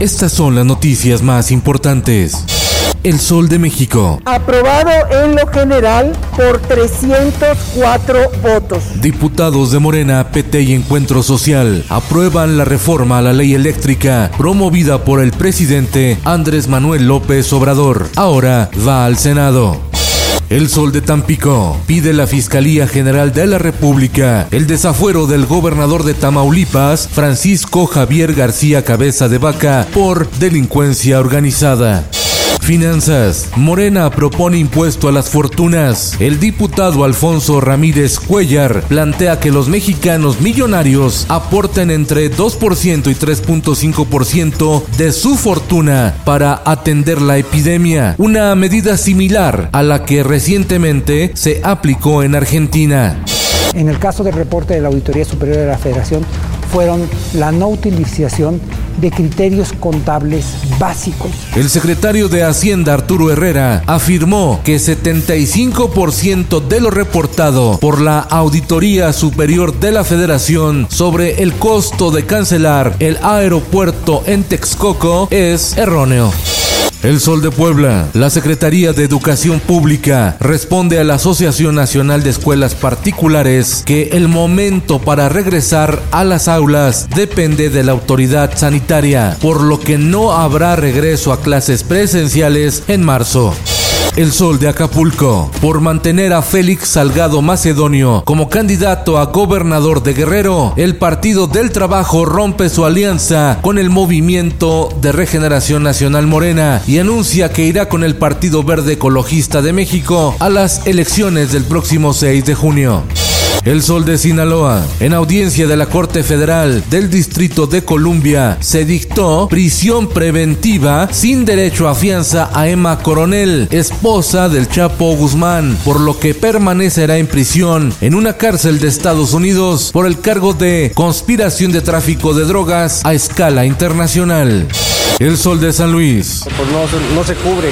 Estas son las noticias más importantes. El Sol de México. Aprobado en lo general por 304 votos. Diputados de Morena, PT y Encuentro Social aprueban la reforma a la ley eléctrica promovida por el presidente Andrés Manuel López Obrador. Ahora va al Senado. El Sol de Tampico pide la Fiscalía General de la República el desafuero del gobernador de Tamaulipas, Francisco Javier García Cabeza de Vaca, por delincuencia organizada. Finanzas. Morena propone impuesto a las fortunas. El diputado Alfonso Ramírez Cuellar plantea que los mexicanos millonarios aporten entre 2% y 3.5% de su fortuna para atender la epidemia, una medida similar a la que recientemente se aplicó en Argentina. En el caso del reporte de la Auditoría Superior de la Federación, fueron la no utilización de criterios contables básicos. El secretario de Hacienda Arturo Herrera afirmó que 75% de lo reportado por la Auditoría Superior de la Federación sobre el costo de cancelar el aeropuerto en Texcoco es erróneo. El Sol de Puebla, la Secretaría de Educación Pública responde a la Asociación Nacional de Escuelas Particulares que el momento para regresar a las aulas depende de la autoridad sanitaria, por lo que no habrá regreso a clases presenciales en marzo. El Sol de Acapulco, por mantener a Félix Salgado Macedonio como candidato a gobernador de Guerrero, el Partido del Trabajo rompe su alianza con el Movimiento de Regeneración Nacional Morena y anuncia que irá con el Partido Verde Ecologista de México a las elecciones del próximo 6 de junio. El Sol de Sinaloa. En audiencia de la Corte Federal del Distrito de Columbia se dictó prisión preventiva sin derecho a fianza a Emma Coronel, esposa del Chapo Guzmán, por lo que permanecerá en prisión en una cárcel de Estados Unidos por el cargo de conspiración de tráfico de drogas a escala internacional. El Sol de San Luis. Pues no, no se cubre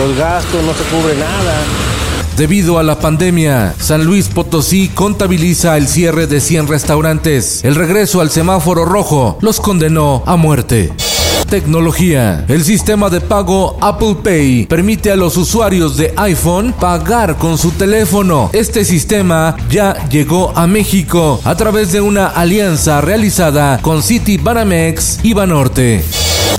los gastos, no se cubre nada. Debido a la pandemia, San Luis Potosí contabiliza el cierre de 100 restaurantes. El regreso al semáforo rojo los condenó a muerte. Tecnología. El sistema de pago Apple Pay permite a los usuarios de iPhone pagar con su teléfono. Este sistema ya llegó a México a través de una alianza realizada con City Banamex y Banorte.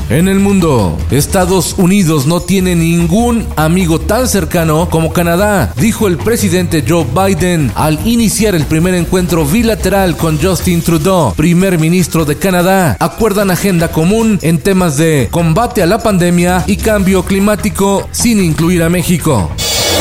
En el mundo, Estados Unidos no tiene ningún amigo tan cercano como Canadá, dijo el presidente Joe Biden al iniciar el primer encuentro bilateral con Justin Trudeau, primer ministro de Canadá. Acuerdan agenda común en temas de combate a la pandemia y cambio climático sin incluir a México.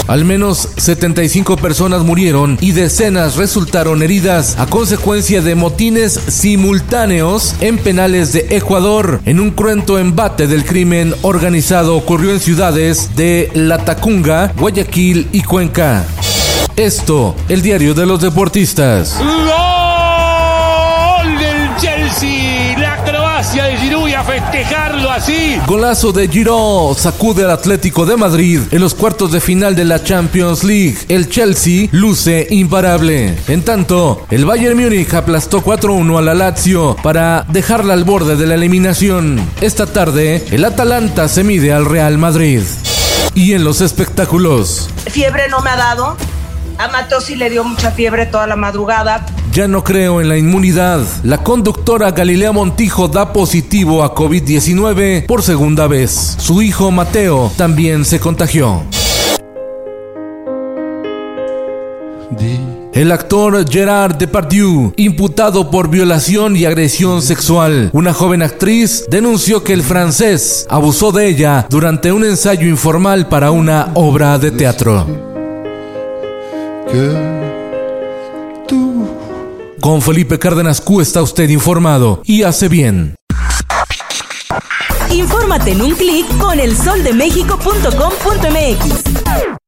Al menos 75 personas murieron y decenas resultaron heridas a consecuencia de motines simultáneos en penales de Ecuador. En un cruento embate del crimen organizado ocurrió en ciudades de La Tacunga, Guayaquil y Cuenca. Esto, el diario de los deportistas. ¡Gol del Chelsea! De Giroud y a festejarlo así. Golazo de Giroud sacude al Atlético de Madrid en los cuartos de final de la Champions League. El Chelsea luce imparable. En tanto, el Bayern Múnich aplastó 4-1 a la Lazio para dejarla al borde de la eliminación. Esta tarde, el Atalanta se mide al Real Madrid. Y en los espectáculos, Fiebre no me ha dado. A Matosi le dio mucha fiebre toda la madrugada. Ya no creo en la inmunidad. La conductora Galilea Montijo da positivo a COVID-19 por segunda vez. Su hijo Mateo también se contagió. El actor Gerard Depardieu, imputado por violación y agresión sexual. Una joven actriz denunció que el francés abusó de ella durante un ensayo informal para una obra de teatro. que Con Felipe Cárdenas Q está usted informado y hace bien. Infórmate en un clic con elsoldemexico.com.mx.